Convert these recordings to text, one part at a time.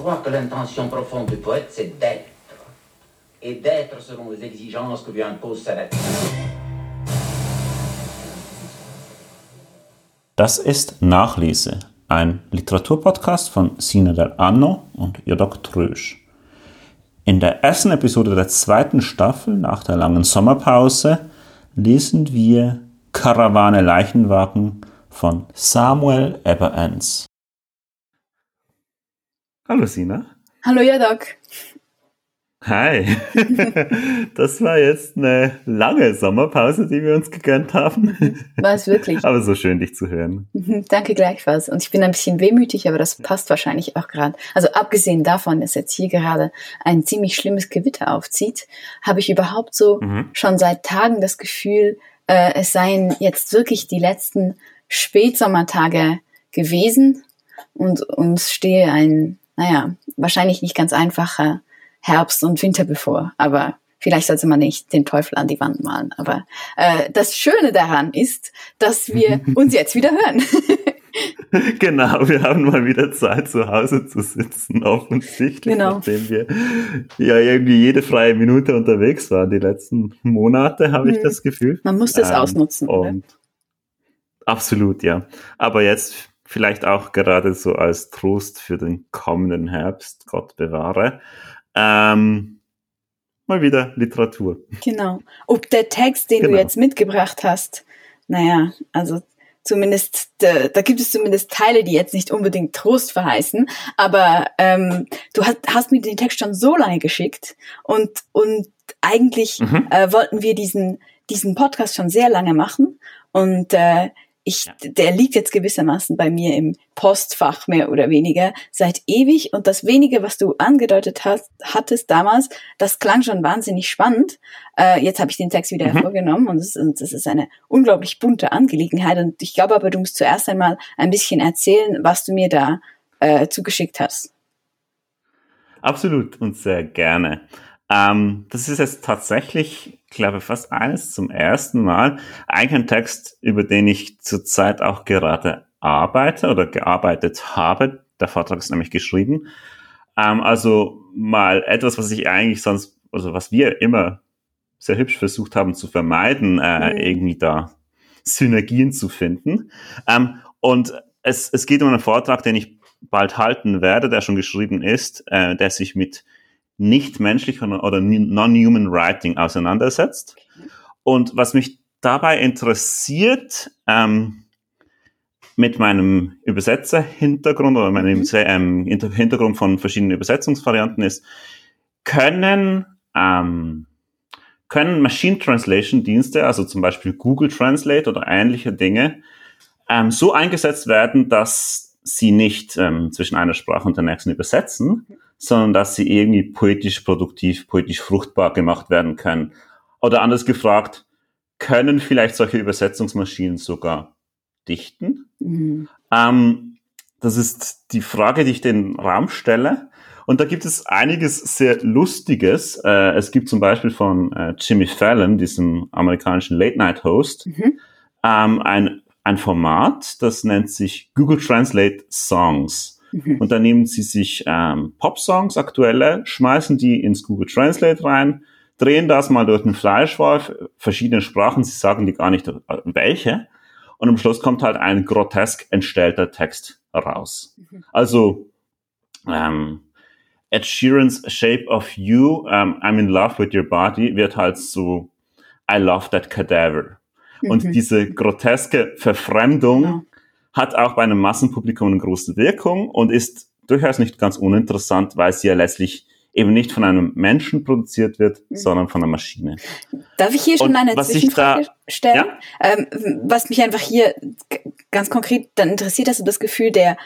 croire que l'intention profonde du poète, c'est d'être. Et d'être selon les exigences que lui impose sa nature. Das ist Nachlese, ein Literaturpodcast von Sina del Anno und Jodok Trösch. In der ersten Episode der zweiten Staffel nach der langen Sommerpause lesen wir Karawane Leichenwagen von Samuel Eberens. Hallo Sina. Hallo Jadok. Hi. Das war jetzt eine lange Sommerpause, die wir uns gegönnt haben. War es wirklich. Aber so schön, dich zu hören. Danke gleichfalls. Und ich bin ein bisschen wehmütig, aber das passt wahrscheinlich auch gerade. Also abgesehen davon, dass jetzt hier gerade ein ziemlich schlimmes Gewitter aufzieht, habe ich überhaupt so mhm. schon seit Tagen das Gefühl, äh, es seien jetzt wirklich die letzten Spätsommertage gewesen und uns stehe ein naja, wahrscheinlich nicht ganz einfacher Herbst und Winter bevor, aber vielleicht sollte man nicht den Teufel an die Wand malen. Aber äh, das Schöne daran ist, dass wir uns jetzt wieder hören. genau, wir haben mal wieder Zeit zu Hause zu sitzen, offensichtlich, genau. nachdem wir ja irgendwie jede freie Minute unterwegs waren die letzten Monate, habe hm. ich das Gefühl. Man muss das ähm, ausnutzen. Und absolut, ja. Aber jetzt vielleicht auch gerade so als Trost für den kommenden Herbst, Gott bewahre. Ähm, mal wieder Literatur. Genau. Ob der Text, den genau. du jetzt mitgebracht hast, naja, also zumindest, da, da, gibt es zumindest Teile, die jetzt nicht unbedingt Trost verheißen, aber ähm, du hast, hast mir den Text schon so lange geschickt und, und eigentlich mhm. äh, wollten wir diesen, diesen Podcast schon sehr lange machen und äh, ich, ja. der liegt jetzt gewissermaßen bei mir im Postfach mehr oder weniger seit ewig und das wenige, was du angedeutet hast, hattest damals, das klang schon wahnsinnig spannend. Äh, jetzt habe ich den Text wieder mhm. hervorgenommen und es, und es ist eine unglaublich bunte Angelegenheit und ich glaube aber, du musst zuerst einmal ein bisschen erzählen, was du mir da äh, zugeschickt hast. Absolut und sehr gerne. Ähm, das ist jetzt tatsächlich, glaube fast eines zum ersten Mal eigentlich ein Text, über den ich zurzeit auch gerade arbeite oder gearbeitet habe. Der Vortrag ist nämlich geschrieben. Ähm, also mal etwas, was ich eigentlich sonst, also was wir immer sehr hübsch versucht haben zu vermeiden, äh, mhm. irgendwie da Synergien zu finden. Ähm, und es, es geht um einen Vortrag, den ich bald halten werde, der schon geschrieben ist, äh, der sich mit nicht menschlich oder non-human Writing auseinandersetzt. Und was mich dabei interessiert, ähm, mit meinem Übersetzer-Hintergrund oder meinem mhm. ähm, Hintergrund von verschiedenen Übersetzungsvarianten ist, können, ähm, können Machine Translation Dienste, also zum Beispiel Google Translate oder ähnliche Dinge, ähm, so eingesetzt werden, dass sie nicht ähm, zwischen einer Sprache und der nächsten übersetzen, sondern dass sie irgendwie poetisch produktiv, poetisch fruchtbar gemacht werden können. Oder anders gefragt, können vielleicht solche Übersetzungsmaschinen sogar dichten? Mhm. Ähm, das ist die Frage, die ich den Raum stelle. Und da gibt es einiges sehr Lustiges. Äh, es gibt zum Beispiel von äh, Jimmy Fallon, diesem amerikanischen Late-Night-Host, mhm. ähm, ein, ein Format, das nennt sich Google Translate Songs. Mhm. Und dann nehmen sie sich ähm, Pop-Songs, aktuelle, schmeißen die ins Google Translate rein, drehen das mal durch den Fleischwolf, verschiedene Sprachen, sie sagen die gar nicht äh, welche. Und am Schluss kommt halt ein grotesk entstellter Text raus. Mhm. Also ähm, Ed Sheeran's Shape of You, um, ähm, I'm in love with your body, wird halt so I love that cadaver. Und mhm. diese groteske Verfremdung hat auch bei einem Massenpublikum eine große Wirkung und ist durchaus nicht ganz uninteressant, weil sie ja letztlich eben nicht von einem Menschen produziert wird, mhm. sondern von einer Maschine. Darf ich hier schon und eine Zwischenfrage da, stellen? Ja? Ähm, was mich einfach hier ganz konkret dann interessiert, hast du das Gefühl, der,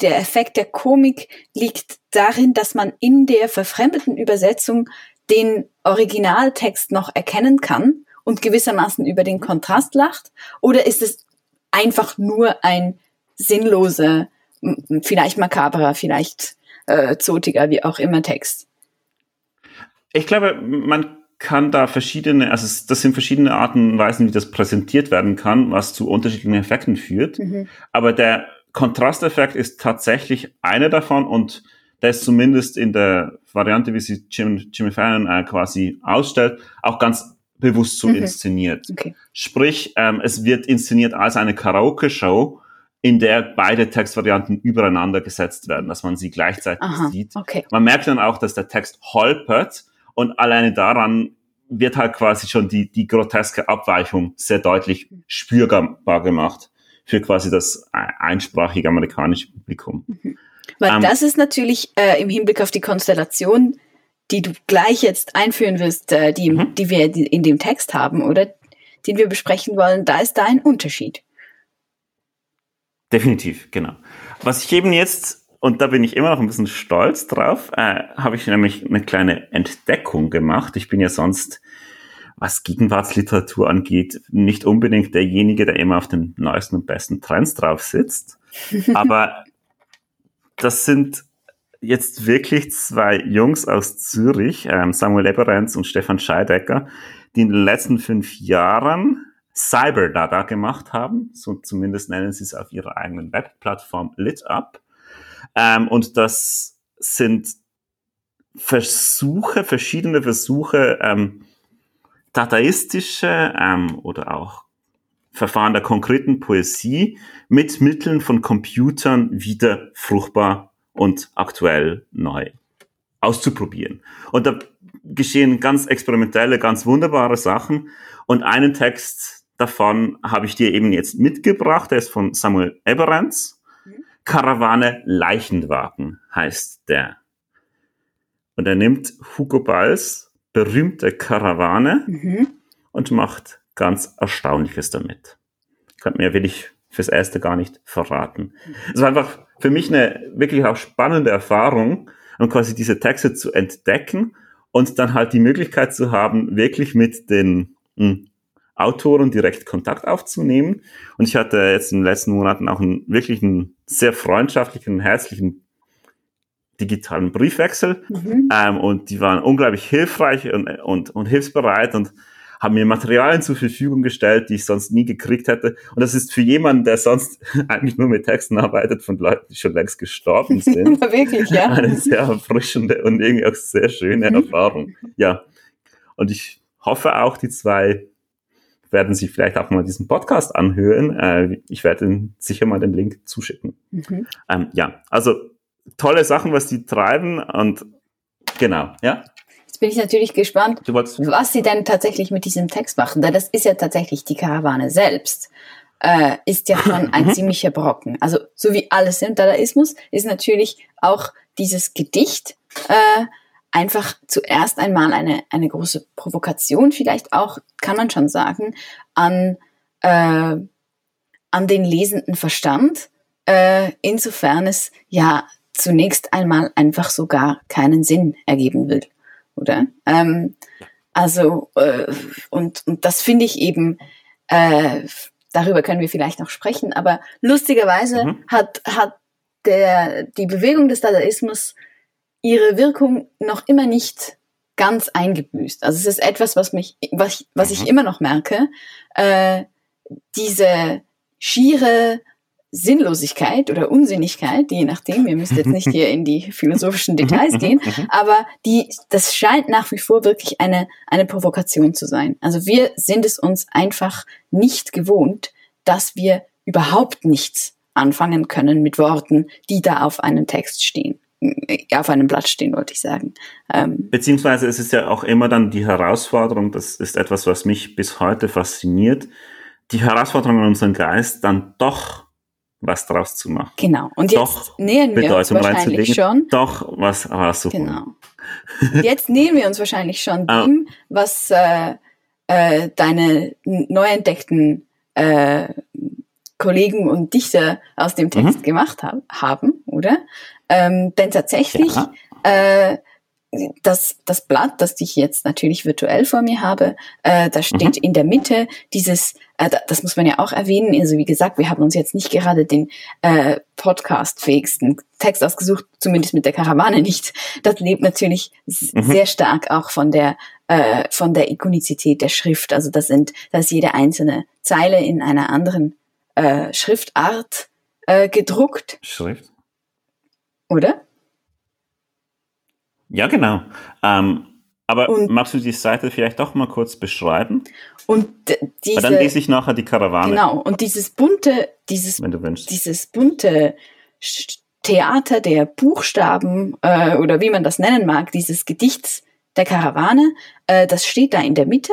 der Effekt der Komik liegt darin, dass man in der verfremdeten Übersetzung den Originaltext noch erkennen kann und gewissermaßen über den Kontrast lacht? Oder ist es einfach nur ein sinnloser, vielleicht makaberer, vielleicht äh, zotiger, wie auch immer Text. Ich glaube, man kann da verschiedene, also das sind verschiedene Arten und Weisen, wie das präsentiert werden kann, was zu unterschiedlichen Effekten führt. Mhm. Aber der Kontrasteffekt ist tatsächlich einer davon und der ist zumindest in der Variante, wie sie Jim, Jimmy Fallon äh, quasi ausstellt, auch ganz bewusst so mhm. inszeniert. Okay. Sprich, ähm, es wird inszeniert als eine Karaoke-Show, in der beide Textvarianten übereinander gesetzt werden, dass man sie gleichzeitig Aha, sieht. Okay. Man merkt dann auch, dass der Text holpert und alleine daran wird halt quasi schon die, die groteske Abweichung sehr deutlich spürbar gemacht für quasi das einsprachige amerikanische Publikum. Mhm. Weil ähm, das ist natürlich äh, im Hinblick auf die Konstellation, die du gleich jetzt einführen wirst, äh, die, mhm. die wir in dem Text haben, oder den wir besprechen wollen, da ist da ein Unterschied. Definitiv, genau. Was ich eben jetzt, und da bin ich immer noch ein bisschen stolz drauf, äh, habe ich nämlich eine kleine Entdeckung gemacht. Ich bin ja sonst, was Gegenwartsliteratur angeht, nicht unbedingt derjenige, der immer auf den neuesten und besten Trends drauf sitzt. Aber das sind jetzt wirklich zwei Jungs aus Zürich, ähm, Samuel Eberenz und Stefan Scheidecker, die in den letzten fünf Jahren Cyberdata gemacht haben. So zumindest nennen sie es auf ihrer eigenen Webplattform LitUp. Ähm, und das sind Versuche, verschiedene Versuche, ähm, dadaistische ähm, oder auch Verfahren der konkreten Poesie mit Mitteln von Computern wieder fruchtbar und aktuell neu auszuprobieren. Und da geschehen ganz experimentelle, ganz wunderbare Sachen. Und einen Text davon habe ich dir eben jetzt mitgebracht. Der ist von Samuel Eberenz. Karawane Leichenwagen heißt der. Und er nimmt Hugo Balls berühmte Karawane mhm. und macht ganz Erstaunliches damit. Kann mir wirklich fürs Erste gar nicht verraten. Es war einfach für mich eine wirklich auch spannende Erfahrung, um quasi diese Texte zu entdecken und dann halt die Möglichkeit zu haben, wirklich mit den mh, hm, Autoren direkt Kontakt aufzunehmen. Und ich hatte jetzt in den letzten Monaten auch einen wirklich einen sehr freundschaftlichen, herzlichen digitalen Briefwechsel. Mhm. Ähm, und die waren unglaublich hilfreich und, und, und hilfsbereit und haben mir Materialien zur Verfügung gestellt, die ich sonst nie gekriegt hätte. Und das ist für jemanden, der sonst eigentlich nur mit Texten arbeitet, von Leuten, die schon längst gestorben sind. Wirklich, ja. Eine sehr erfrischende und irgendwie auch sehr schöne mhm. Erfahrung. Ja. Und ich hoffe auch, die zwei werden sich vielleicht auch mal diesen Podcast anhören. Äh, ich werde ihnen sicher mal den Link zuschicken. Mhm. Ähm, ja, also tolle Sachen, was die treiben und genau, ja. Jetzt bin ich natürlich gespannt, was sie denn tatsächlich mit diesem Text machen. Denn das ist ja tatsächlich die Karawane selbst. Äh, ist ja schon ein mhm. ziemlicher Brocken. Also so wie alles im Dadaismus ist natürlich auch dieses Gedicht äh, einfach zuerst einmal eine, eine große Provokation, vielleicht auch, kann man schon sagen, an, äh, an den lesenden Verstand, äh, insofern es ja zunächst einmal einfach sogar keinen Sinn ergeben will oder? Ähm, also, äh, und, und das finde ich eben, äh, darüber können wir vielleicht noch sprechen, aber lustigerweise mhm. hat, hat der, die Bewegung des Dadaismus ihre Wirkung noch immer nicht ganz eingebüßt. Also es ist etwas, was mich, was, was ich mhm. immer noch merke, äh, diese schiere Sinnlosigkeit oder Unsinnigkeit, je nachdem, ihr müsst jetzt nicht hier in die philosophischen Details gehen, aber die, das scheint nach wie vor wirklich eine, eine Provokation zu sein. Also wir sind es uns einfach nicht gewohnt, dass wir überhaupt nichts anfangen können mit Worten, die da auf einem Text stehen. Auf einem Blatt stehen, wollte ich sagen. Ähm, Beziehungsweise es ist ja auch immer dann die Herausforderung, das ist etwas, was mich bis heute fasziniert, die Herausforderung an unseren Geist dann doch was draus zu machen. Genau. Und jetzt doch nähern wir uns wahrscheinlich schon. Doch was rauszuholen. Genau. Jetzt nähern wir uns wahrscheinlich schon ah. dem, was äh, äh, deine neu entdeckten äh, Kollegen und Dichter aus dem Text mhm. gemacht hab, haben, oder? Ähm, denn tatsächlich ja. äh, das, das Blatt, das ich jetzt natürlich virtuell vor mir habe, äh, da steht mhm. in der Mitte dieses, äh, das muss man ja auch erwähnen, also wie gesagt, wir haben uns jetzt nicht gerade den äh, podcast-fähigsten Text ausgesucht, zumindest mit der Karawane nicht. Das lebt natürlich mhm. sehr stark auch von der äh, von der Ikonizität der Schrift. Also das sind, da ist jede einzelne Zeile in einer anderen äh, Schriftart äh, gedruckt. Schrift. Oder? Ja, genau. Ähm, aber Und- magst du die Seite vielleicht doch mal kurz beschreiben? Und d- Weil dann diese, lese ich nachher die Karawane, genau, und dieses bunte, dieses wenn du wünschst. dieses bunte Theater der Buchstaben äh, oder wie man das nennen mag, dieses Gedichts der Karawane, äh, das steht da in der Mitte.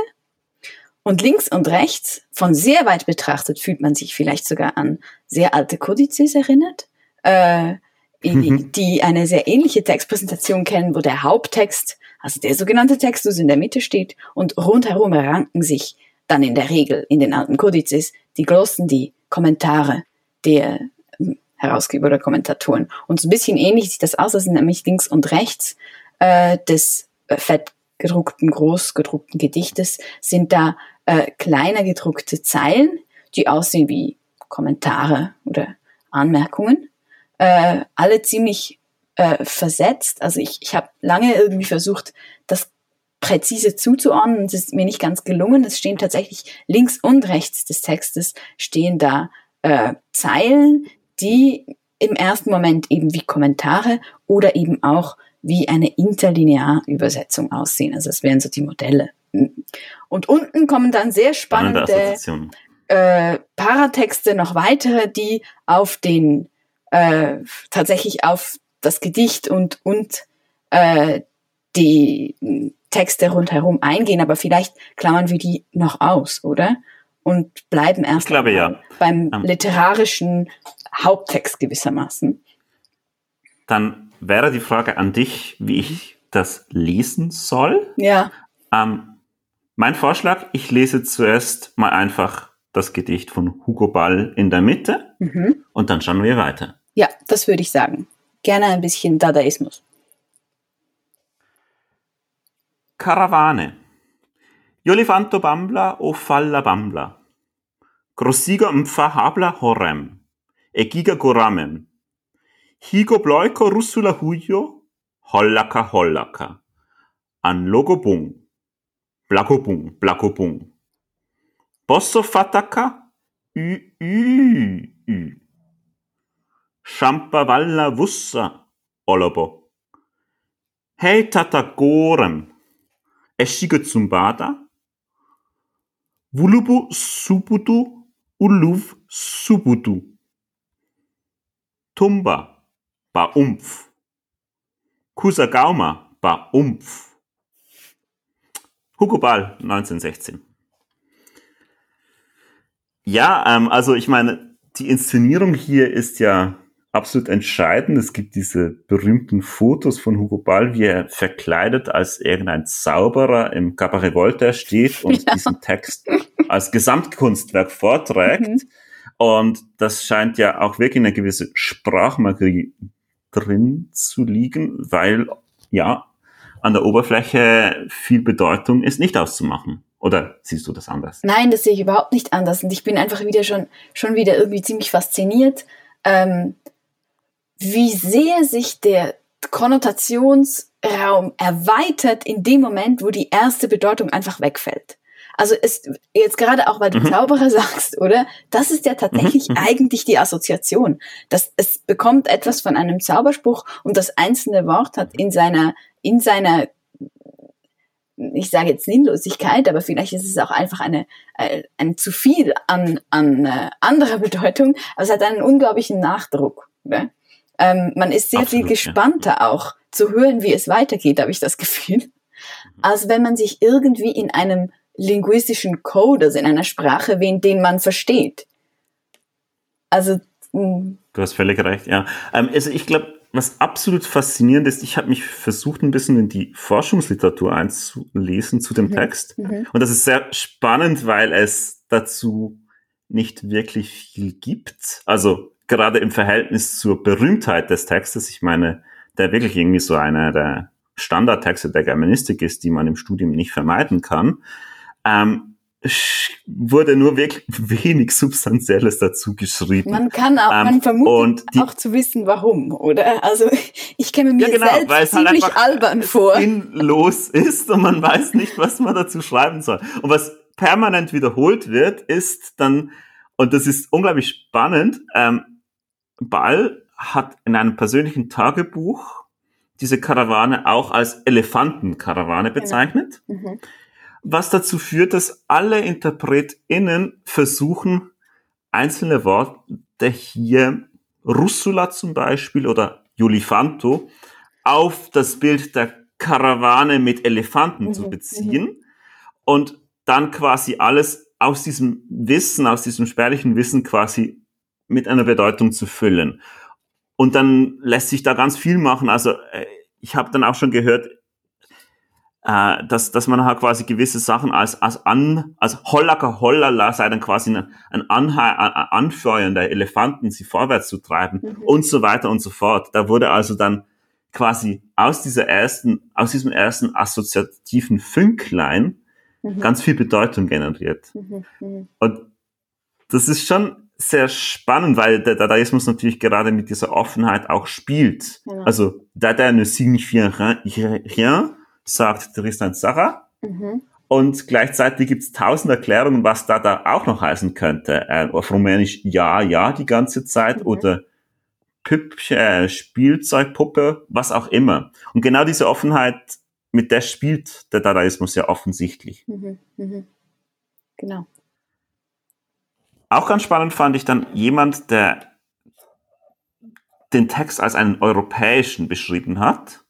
Und links und rechts, von sehr weit betrachtet, fühlt man sich vielleicht sogar an sehr alte Kodizes erinnert, äh, die, die eine sehr ähnliche Textpräsentation kennen, wo der Haupttext, also der sogenannte Textus in der Mitte steht und rundherum ranken sich dann in der Regel in den alten Kodizes die Glossen, die Kommentare der ähm, Herausgeber oder Kommentatoren. Und so ein bisschen ähnlich sieht das aus, das sind nämlich links und rechts äh, des äh, fett gedruckten, groß gedruckten Gedichtes sind da äh, kleiner gedruckte Zeilen, die aussehen wie Kommentare oder Anmerkungen. Äh, alle ziemlich äh, versetzt. Also ich, ich habe lange irgendwie versucht, das präzise zuzuordnen. Es ist mir nicht ganz gelungen. Es stehen tatsächlich links und rechts des Textes stehen da äh, Zeilen, die im ersten Moment eben wie Kommentare oder eben auch wie eine Interlinearübersetzung aussehen. Also das wären so die Modelle. Und unten kommen dann sehr Spannende spannende äh, Paratexte, noch weitere, die auf den äh, tatsächlich auf das Gedicht und und äh, die Texte rundherum eingehen, aber vielleicht klammern wir die noch aus, oder? Und bleiben erst glaube, ja. beim Ähm. literarischen Haupttext gewissermaßen. Dann wäre die Frage an dich, wie ich das lesen soll. Ja, Ähm, mein Vorschlag, ich lese zuerst mal einfach das Gedicht von Hugo Ball in der Mitte mhm. und dann schauen wir weiter. ja, das würde ich sagen. Gerne ein bisschen Dadaismus. Karawane. Jolifanto bambla o falla bambla. Grossiga mfa habla horem. Egiga goramem. Higo bloiko russula huyo. Hollaka hollaka. An logobung. Blakobung, blakobung. Bosso fataka. Ü, ü, ü. Champa valla vussa. Olobo. Hei tata gorem. Esciga zumbada. Vulubu subutu uluv subutu. Tumba ba umf. Kusagauma ba umf. Hugo Ball, 1916. Ja, ähm, also ich meine, die Inszenierung hier ist ja absolut entscheidend. Es gibt diese berühmten Fotos von Hugo Ball, wie er verkleidet als irgendein Zauberer im Cabaret Voltaire steht und Ja. diesen Text als Gesamtkunstwerk vorträgt. Mhm. Und das scheint ja auch wirklich eine gewisse Sprachmagie drin zu liegen, weil ja an der Oberfläche viel Bedeutung ist nicht auszumachen. Oder siehst du das anders? Nein, das sehe ich überhaupt nicht anders. Und ich bin einfach wieder schon, schon wieder irgendwie ziemlich fasziniert, ähm, wie sehr sich der Konnotationsraum erweitert in dem Moment, wo die erste Bedeutung einfach wegfällt. Also ist jetzt gerade auch, weil du Mhm. Zauberer sagst, oder? Das ist ja tatsächlich Mhm, mhm. eigentlich die Assoziation. Das, es bekommt etwas von einem Zauberspruch und das einzelne Wort hat in seiner, in seiner ich sage jetzt Sinnlosigkeit, aber vielleicht ist es auch einfach eine, äh, ein zu viel an, an äh, anderer Bedeutung, aber es hat einen unglaublichen Nachdruck. Oder? Ähm, man ist sehr Absolut, viel ja. gespannter auch zu hören, wie es weitergeht, habe ich das Gefühl, Mhm. als wenn man sich irgendwie in einem linguistischen Code, also in einer Sprache, wähnt, den man versteht. Also, Du hast völlig recht, ja. Ähm, also ich glaube, was absolut faszinierend ist, ich habe mich versucht, ein bisschen in die Forschungsliteratur einzulesen zu dem Mhm. Text. mhm. Und das ist sehr spannend, weil es dazu nicht wirklich viel gibt. Also gerade im Verhältnis zur Berühmtheit des Textes. Ich meine, der wirklich irgendwie so einer der Standardtexte der Germanistik ist, die man im Studium nicht vermeiden kann. Ähm, wurde nur wirklich wenig Substanzielles dazu geschrieben. man kann auch, Ähm, man vermutet und die- auch zu wissen, warum, oder? Also, ich käme mir Ja, genau, selbst halt ziemlich einfach albern vor. sinnlos ist und man weiß nicht, was man dazu schreiben soll. Und was permanent wiederholt wird, ist dann, und das ist unglaublich spannend, ähm, Ball hat in einem persönlichen Tagebuch diese Karawane auch als Elefantenkarawane genau. bezeichnet, genau. mhm. Was dazu führt, dass alle InterpretInnen versuchen, einzelne Worte hier, Russula zum Beispiel oder Julifanto, auf das Bild der Karawane mit Elefanten mhm. zu beziehen mhm. und dann quasi alles aus diesem Wissen, aus diesem spärlichen Wissen quasi mit einer Bedeutung zu füllen. Und dann lässt sich da ganz viel machen. Also äh, ich habe dann auch schon gehört, äh, dass, dass man halt quasi gewisse Sachen als, als an, als Hollaka Hollala sei dann quasi ein, ein, Anhe ein Anfeuern der Elefanten, sie vorwärts zu treiben mhm. und so weiter und so fort. Da wurde also dann quasi aus dieser ersten, aus diesem ersten assoziativen Fünklein mhm. ganz viel Bedeutung generiert. Mhm. mhm. Und das ist schon sehr spannend, weil der Dadaismus natürlich gerade mit dieser Offenheit auch spielt. Ja. Also Dada ne signifie rien, sagt Tristan Sarah. Mhm. Und gleichzeitig gibt es tausend Erklärungen, was Dada auch noch heißen könnte. Äh, auf Rumänisch ja, ja die ganze Zeit mhm. oder Püppchen, äh, Spielzeugpuppe, was auch immer. Und genau diese Offenheit, mit der spielt der Dadaismus ja offensichtlich. Mhm. Mhm. Genau. Auch ganz spannend fand ich dann jemand, der den Text als einen europäischen beschrieben hat.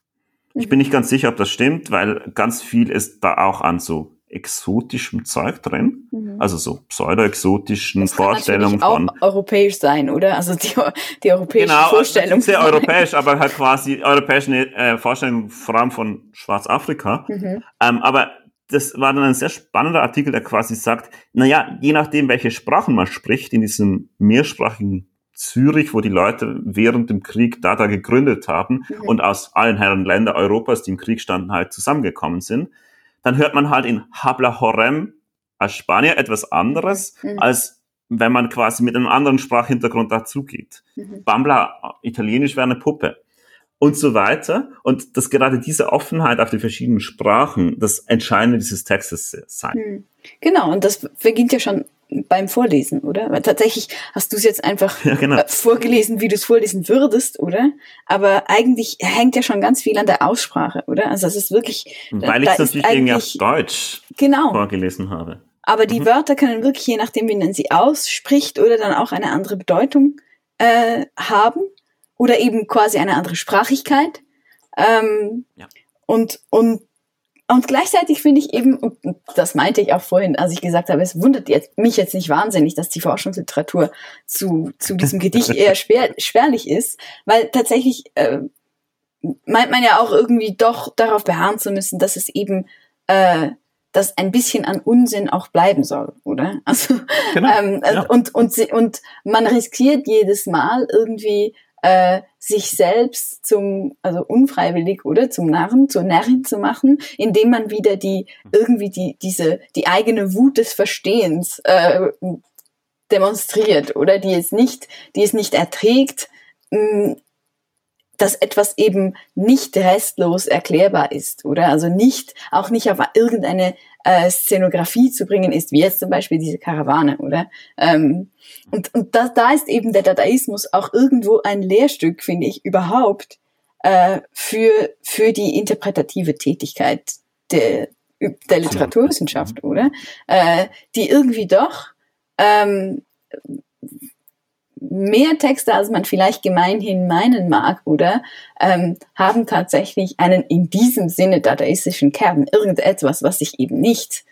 Ich bin nicht ganz sicher, ob das stimmt, weil ganz viel ist da auch an so exotischem Zeug drin, mhm. also so pseudo-exotischen Vorstellungen auch von europäisch sein, oder? Also die, die europäische genau, Vorstellung. sehr europäisch, aber halt quasi europäische äh, Vorstellungen vor allem von Schwarzafrika. Mhm. Ähm, aber das war dann ein sehr spannender Artikel, der quasi sagt, na ja, je nachdem, welche Sprachen man spricht, in diesem mehrsprachigen Zürich, wo die Leute während dem Krieg Dada gegründet haben mhm. und aus allen Herren Länder Europas, die im Krieg standen, halt zusammengekommen sind, dann hört man halt in Habla Horem als Spanier etwas anderes, mhm. als wenn man quasi mit einem anderen Sprachhintergrund dazugeht. Mhm. Bambla, Italienisch wäre eine Puppe und so weiter. Und dass gerade diese Offenheit auf die verschiedenen Sprachen das Entscheidende dieses Textes sein. Hm. Genau, und das beginnt ja schon beim Vorlesen, oder? Weil tatsächlich hast du es jetzt einfach ja, genau. Äh, vorgelesen, wie du es vorlesen würdest, oder? Aber eigentlich hängt ja schon ganz viel an der Aussprache, oder? Also es ist wirklich. Weil ich es natürlich irgendwie auf Deutsch genau. vorgelesen habe. Aber die mhm. Wörter können wirklich, je nachdem, wie man sie ausspricht, oder dann auch eine andere Bedeutung äh, haben oder eben quasi eine andere Sprachigkeit. Ähm, ja. Und, und, und gleichzeitig finde ich eben, und das meinte ich auch vorhin, als ich gesagt habe, es wundert jetzt, mich jetzt nicht wahnsinnig, dass die Forschungsliteratur zu, zu diesem Gedicht eher schwer, spärlich ist, weil tatsächlich äh, meint man ja auch irgendwie doch darauf beharren zu müssen, dass es eben äh, dass ein bisschen an Unsinn auch bleiben soll, oder? Also genau, ähm, ja. und, und, und man riskiert jedes Mal irgendwie äh, sich selbst zum, also unfreiwillig oder? Zum Narren, zur Närrin zu machen, indem man wieder die irgendwie die diese die eigene Wut des Verstehens äh, demonstriert oder? Die es nicht, die es nicht erträgt, mh, dass etwas eben nicht restlos erklärbar ist oder? Also nicht auch nicht auf irgendeine äh, Szenografie zu bringen ist, wie jetzt zum Beispiel diese Karawane, oder? Ähm, und und da, da ist eben der Dadaismus auch irgendwo ein Lehrstück, finde ich, überhaupt äh, für, für die interpretative Tätigkeit der, der Literaturwissenschaft, oder? Äh, die irgendwie doch ähm, mehr Texte, als man vielleicht gemeinhin meinen mag, oder ähm, haben tatsächlich einen in diesem Sinne dadaistischen Kern, irgendetwas, was sich eben nicht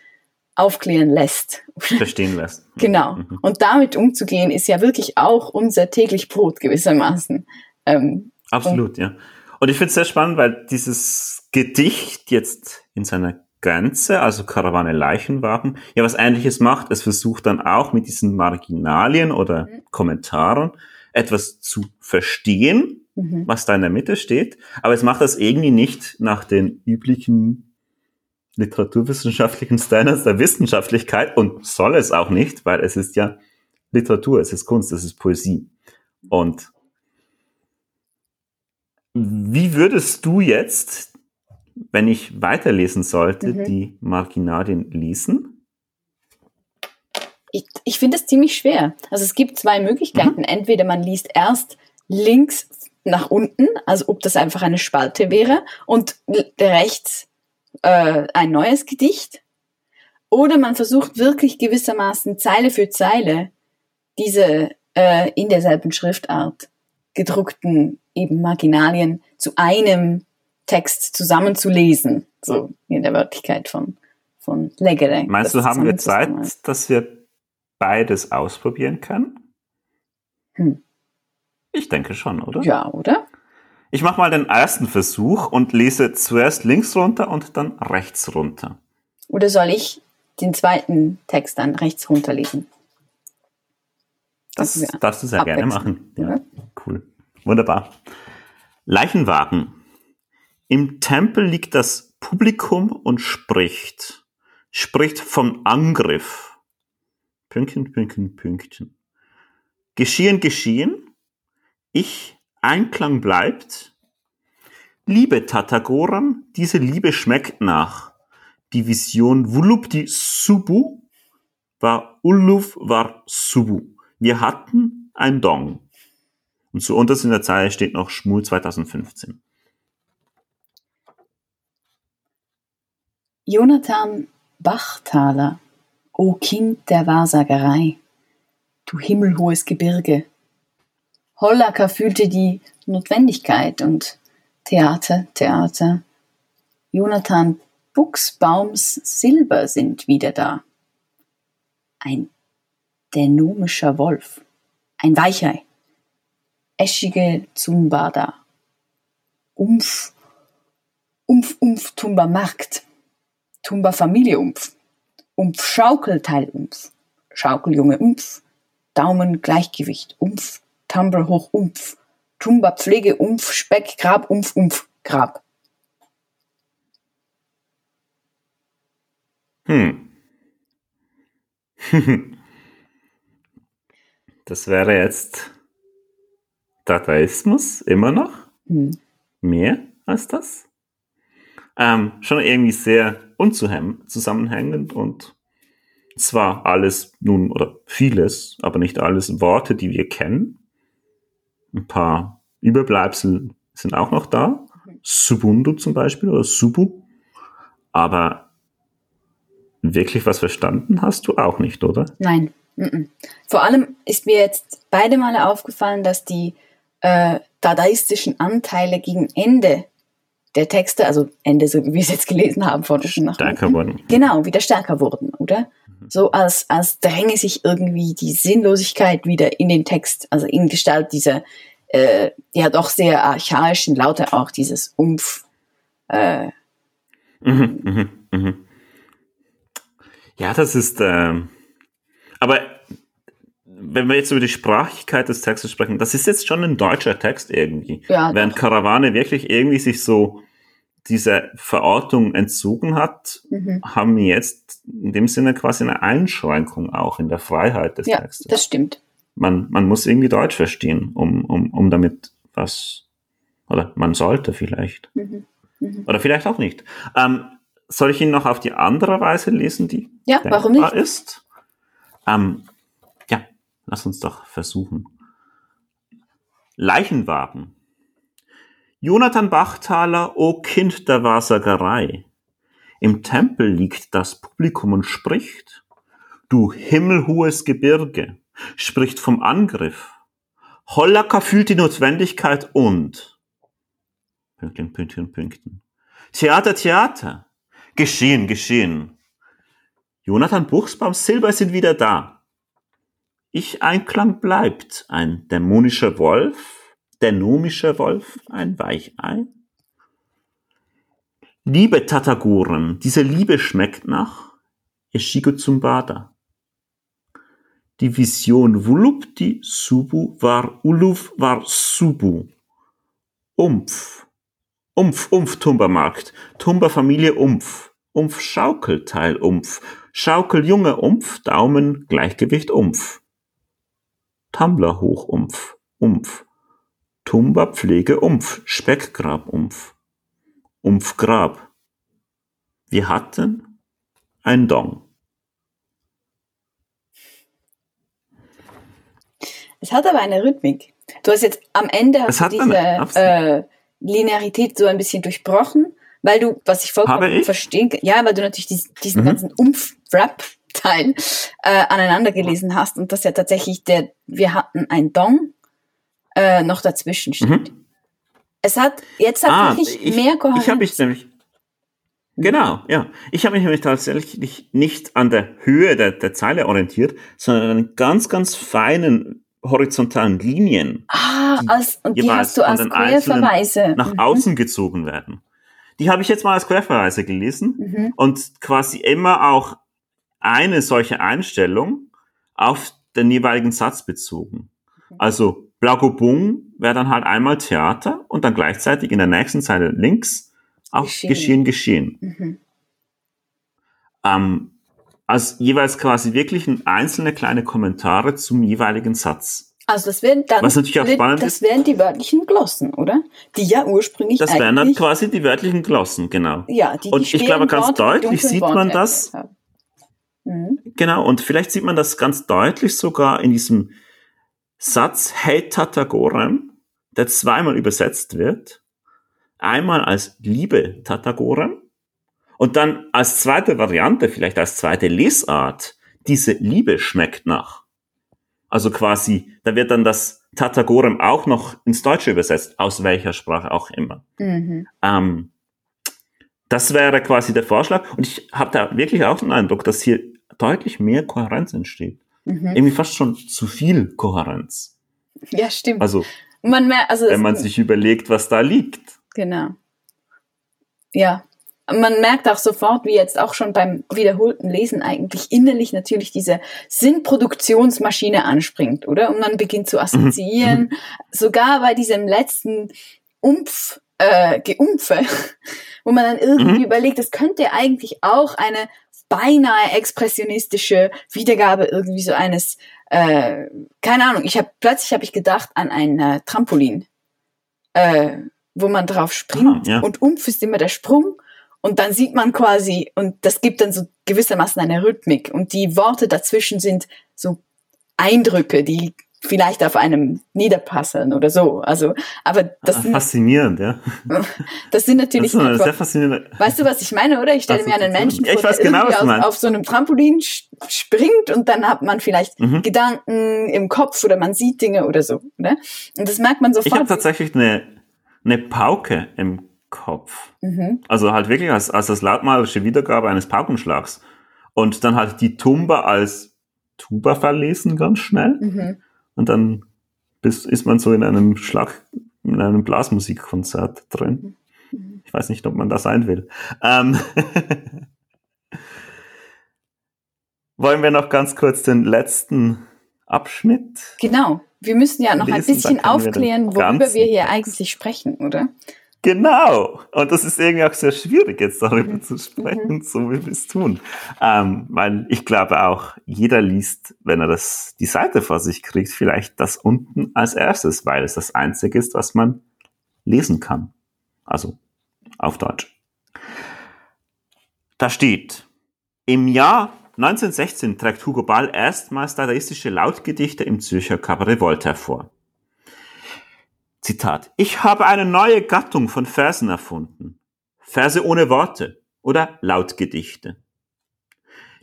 aufklären lässt. Verstehen lässt. genau. Mhm. Und damit umzugehen, ist ja wirklich auch unser täglich Brot gewissermaßen. Ähm, Absolut, ja. Und ich finde es sehr spannend, weil dieses Gedicht jetzt in seiner Grenze, also Karawane Leichenwagen, ja was ähnliches macht. Es versucht dann auch mit diesen Marginalien oder mhm. Kommentaren etwas zu verstehen, mhm. was da in der Mitte steht. Aber es macht das irgendwie nicht nach den üblichen literaturwissenschaftlichen Standards der Wissenschaftlichkeit und soll es auch nicht, weil es ist ja Literatur, es ist Kunst, es ist Poesie. Und wie würdest du jetzt wenn ich weiterlesen sollte, mhm. die Marginalien lesen? Ich, ich finde es ziemlich schwer. Also es gibt zwei Möglichkeiten. Mhm. Entweder man liest erst links nach unten, als ob das einfach eine Spalte wäre, und rechts äh, ein neues Gedicht. Oder man versucht wirklich gewissermaßen Zeile für Zeile diese äh, in derselben Schriftart gedruckten eben Marginalien zu einem Text zusammenzulesen, so in der Wörtlichkeit von, von Legere. Meinst du, haben wir Zeit, dass wir beides ausprobieren können? Hm. Ich denke schon, oder? Ja, oder? Ich mache mal den ersten Versuch und lese zuerst links runter und dann rechts runter. Oder soll ich den zweiten Text dann rechts runterlesen? Das darfst du sehr gerne machen. Ja, cool. Wunderbar. Leichenwagen. Im Tempel liegt das Publikum und spricht. Spricht vom Angriff. Pünktchen, Pünktchen, Pünktchen. Geschehen, geschehen. Ich, Einklang bleibt. Liebe Tatagoran, diese Liebe schmeckt nach. Die Vision Vulupti Subu war Uluf war Subu. Wir hatten ein Dong. Und zu unterst in der Zeile steht noch Schmul 2015. Jonathan Bachthaler, o Kind der Wahrsagerei, du himmelhohes Gebirge. Hollacker fühlte die Notwendigkeit und Theater, Theater. Jonathan Buchsbaums Silber sind wieder da. Ein dänomischer Wolf, ein Weichei, eschige Zumbada. Umf, Umf, Umf, Tumba Markt, Tumba Familie Umf, Umf Schaukelteil Umf, Schaukeljunge Umf, Daumen Gleichgewicht Umf, Tumble hoch Umf, Tumba Pflege Umf, Speck Grab Umf, Umf, Grab. Hm. das wäre jetzt Dadaismus immer noch. Hm. Mehr als das. Ähm, schon irgendwie sehr unzusammenhängend und zwar alles nun oder vieles, aber nicht alles Worte, die wir kennen. Ein paar Überbleibsel sind auch noch da. Subundu zum Beispiel oder Subu. Aber wirklich was verstanden hast du auch nicht, oder? Nein. Mm -mm. Vor allem ist mir jetzt beide Male aufgefallen, dass die äh, dadaistischen Anteile gegen Ende der Texte, also Ende, so wie wir es jetzt gelesen haben, von stärker wurden. Genau, wieder stärker wurden, oder? Mhm. So als, als dränge sich irgendwie die Sinnlosigkeit wieder in den Text, also in Gestalt dieser äh, ja doch sehr archaischen Laute auch dieses Umf. Äh, mhm, mh, mh. Ja, das ist, äh, aber wenn wir jetzt über die Sprachigkeit des Textes sprechen, das ist jetzt schon ein deutscher Text irgendwie. Ja, Während. Karawane wirklich irgendwie sich so diese Verortung entzogen hat, mhm. haben wir jetzt in dem Sinne quasi eine Einschränkung auch in der Freiheit des ja, Textes. Das stimmt. Man, man muss irgendwie Deutsch verstehen, um, um, um damit was, oder man sollte vielleicht. Mhm. Mhm. Oder vielleicht auch nicht. Ähm, soll ich ihn noch auf die andere Weise lesen, die ja, warum nicht? ist? Ähm, Lass uns doch versuchen. Leichenwagen. Jonathan Bachtaler, o Kind der Wahrsagerei. Im Tempel liegt das Publikum und spricht. Du himmelhohes Gebirge, spricht vom Angriff. Hollacker fühlt die Notwendigkeit und. Pünktchen, Pünktchen, Pünktchen. Theater, Theater. Geschehen, geschehen. Jonathan Buchsbaum Silber sind wieder da. Ich-Einklang bleibt ein dämonischer Wolf, dänomischer Wolf, ein Weichei. Liebe Tatagoren, diese Liebe schmeckt nach Eshigo Zumbada. Die Vision Vulupti Subu war Uluf war Subu. Umf. Umf, Umf, Tumbermarkt. Tumba Familie Umf. Umf Schaukelteil Umf. Schaukeljunge Umf. Daumen Gleichgewicht Umf. Tumbler hoch Umf, Umf, Tumba Pflege Umf, Speckgrab Umf, Umfgrab. Wir hatten ein Dong. Es hat aber eine Rhythmik. Du hast jetzt am Ende hast du diese eine äh, Linearität so ein bisschen durchbrochen, weil du, was ich vollkommen verstehen kann, ja, weil du natürlich diesen, diesen Mhm. ganzen Umf-Rap-Teil äh, aneinander gelesen hast und das ja tatsächlich der, wir hatten ein Dong äh, noch dazwischen steht. Mhm. Es hat jetzt tatsächlich ich, mehr Kohärenz. Ich habe mich nämlich, genau, ja. Ich habe mich nämlich tatsächlich nicht an der Höhe der, der Zeile orientiert, sondern an ganz, ganz feinen horizontalen Linien, ah, als, und die hast du als Querverweise. nach Mhm. außen gezogen werden. Die habe ich jetzt mal als Querverweise gelesen Mhm. und quasi immer auch eine solche Einstellung auf den jeweiligen Satz bezogen. Also Blagobung wäre dann halt einmal Theater und dann gleichzeitig in der nächsten Zeile links auch Geschehen. geschehen, geschehen. Mhm. Ähm, als jeweils quasi wirklich ein einzelne kleine Kommentare zum jeweiligen Satz. Also das wären dann Was natürlich auch spannend das wären die wörtlichen Glossen, oder? Die ja ursprünglich Das wären dann quasi die wörtlichen Glossen, genau. ja, die, und die ich schweren glaube, ganz Worte, deutlich sieht Worte man das-. Mhm. Genau, und vielleicht sieht man das ganz deutlich sogar in diesem Satz Hey Tatagorem, der zweimal übersetzt wird. Einmal als Liebe Tatagorem und dann als zweite Variante, vielleicht als zweite Lesart, diese Liebe schmeckt nach. Also quasi, da wird dann das Tatagorem auch noch ins Deutsche übersetzt, aus welcher Sprache auch immer. Mhm. Ähm, das wäre quasi der Vorschlag. Und ich habe da wirklich auch den Eindruck, dass hier deutlich mehr Kohärenz entsteht. Mhm. Irgendwie fast schon zu viel Kohärenz. Ja, stimmt. Also, man mer also wenn man sich überlegt, was da liegt. Genau. Ja. Man merkt auch sofort, wie jetzt auch schon beim wiederholten Lesen eigentlich innerlich natürlich diese Sinnproduktionsmaschine anspringt, oder? Und man beginnt zu assoziieren. Sogar bei diesem letzten Umf, äh, Geumpfe, wo man dann irgendwie Mhm. überlegt, es könnte eigentlich auch eine beinahe expressionistische Wiedergabe irgendwie so eines, äh, keine Ahnung, ich habe plötzlich habe ich gedacht an ein äh, Trampolin, äh, wo man drauf springt Ah, ja. und Umf ist immer der Sprung und dann sieht man quasi und das gibt dann so gewissermaßen eine Rhythmik und die Worte dazwischen sind so Eindrücke, die vielleicht auf einem niederpassen oder so. Also, aber das Ah, sind, Faszinierend, ja. das sind Das natürlich ist eine einfach- sehr faszinierende. Weißt du, was ich meine, oder? Ich stelle mir einen Menschen ich vor, weiß der genau, auf, auf so einem Trampolin springt und dann hat man vielleicht Mhm. Gedanken im Kopf oder man sieht Dinge oder so, oder? Und das merkt man Ich habe sofort. tatsächlich eine, eine Pauke im Kopf. Mhm. Also halt wirklich als, als das lautmalerische Wiedergabe eines Paukenschlags. Und dann halt die Tumba als Tuba verlesen ganz schnell. Mhm. Und dann bis, ist man so in einem Schlag, in einem Blasmusikkonzert drin. Ich weiß nicht, ob man da sein will. Ähm Wollen wir noch ganz kurz den letzten Abschnitt? Genau. Wir müssen ja noch ein Lesen, bisschen wir den aufklären, worüber wir hier eigentlich sprechen, oder? Genau. Und das ist irgendwie auch sehr schwierig, jetzt darüber Mhm. zu sprechen, so wie wir es tun. Ähm, weil ich glaube auch, jeder liest, wenn er das, die Seite vor sich kriegt, vielleicht das unten als erstes, weil es das einzige ist, was man lesen kann. Also auf Deutsch. Da steht, im Jahr 1916 trägt Hugo Ball erstmals dadaistische Lautgedichte im Zürcher Cabaret Voltaire vor. Zitat. Ich habe eine neue Gattung von Versen erfunden. Verse ohne Worte oder Lautgedichte.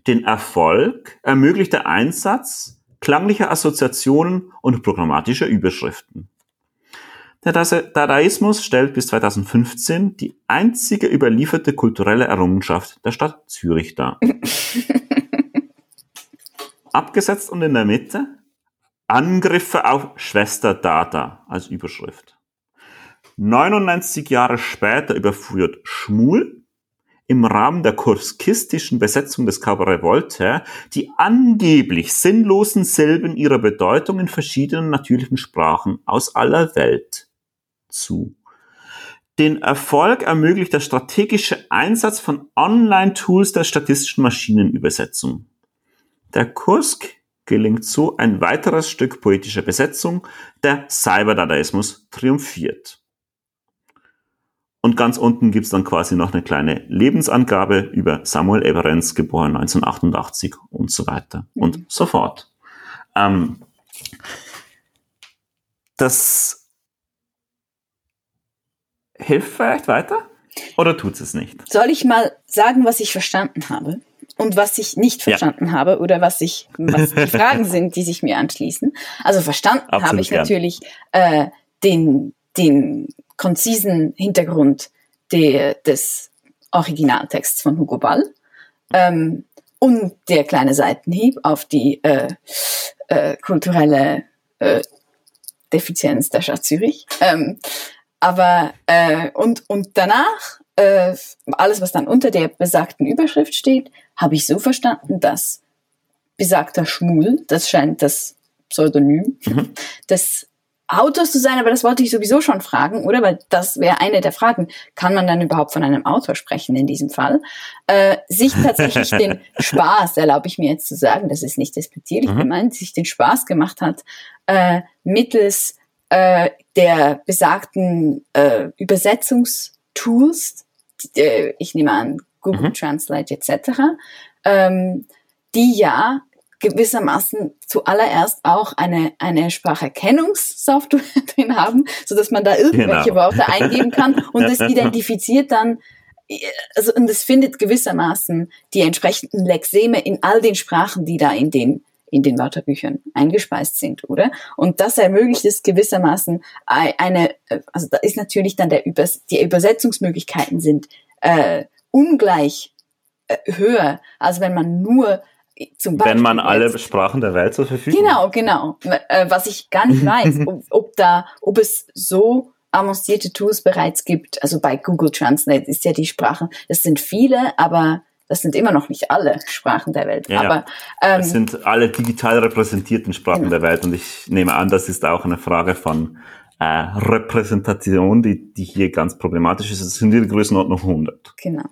Den Erfolg ermöglicht der Einsatz klanglicher Assoziationen und programmatischer Überschriften. Der Dadaismus stellt bis 2015 die einzige überlieferte kulturelle Errungenschaft der Stadt Zürich dar. Abgesetzt und in der Mitte Angriffe auf Schwester Dada als Überschrift. 99 Jahre später überführt Schmul im Rahmen der kurskistischen Besetzung des Cabaret Voltaire die angeblich sinnlosen Silben ihrer Bedeutung in verschiedenen natürlichen Sprachen aus aller Welt zu. Den Erfolg ermöglicht der strategische Einsatz von Online-Tools der statistischen Maschinenübersetzung. Der Kursk gelingt so ein weiteres Stück poetischer Besetzung, der Cyberdadaismus triumphiert. Und ganz unten gibt's dann quasi noch eine kleine Lebensangabe über Samuel Everenz, geboren 1988 und so weiter und so fort. Ähm, das hilft vielleicht weiter? Oder tut es nicht? Soll ich mal sagen, was ich verstanden habe? Und was ich nicht verstanden ja. habe oder was ich, was die Fragen sind, die sich mir anschließen. Also verstanden Absolut habe ich gern. natürlich äh, den, den konzisen Hintergrund der, des Originaltexts von Hugo Ball ähm, und der kleine Seitenhieb auf die äh, äh, kulturelle äh, Defizienz der Stadt Zürich. Ähm, aber äh, und und danach äh, alles, was dann unter der besagten Überschrift steht, habe ich so verstanden, dass besagter Schmul, das scheint das Pseudonym mhm. des Autors zu sein, aber das wollte ich sowieso schon fragen, oder? Weil das wäre eine der Fragen. Kann man dann überhaupt von einem Autor sprechen in diesem Fall? Äh, sich tatsächlich den Spaß, erlaube ich mir jetzt zu sagen, das ist nicht despektierlich mhm. gemeint, sich den Spaß gemacht hat, äh, mittels äh, der besagten äh, Übersetzungstools, die, äh, ich nehme an, Google mhm. Translate etc., ähm, die ja gewissermaßen zuallererst auch eine, eine Spracherkennungssoftware drin haben, so dass man da irgendwelche genau. Worte eingeben kann und das identifiziert dann also und es findet gewissermaßen die entsprechenden Lexeme in all den Sprachen, die da in den in den Wörterbüchern eingespeist sind, oder? Und das ermöglicht es gewissermaßen eine, also da ist natürlich dann der Übers die Übersetzungsmöglichkeiten sind äh, ungleich äh, höher, als wenn man nur zum Beispiel Wenn man alle Sprachen der Welt zur Verfügung Genau, genau. Äh, was ich gar nicht weiß, ob, ob da, ob es so avancierte Tools bereits gibt. Also bei Google Translate ist ja die Sprache, das sind viele, aber das sind immer noch nicht alle Sprachen der Welt. Ja, aber ähm, es sind alle digital repräsentierten Sprachen genau. der Welt und ich nehme an, das ist auch eine Frage von äh, Repräsentation, die, die hier ganz problematisch ist. Es sind in der Größenordnung 100. Genau.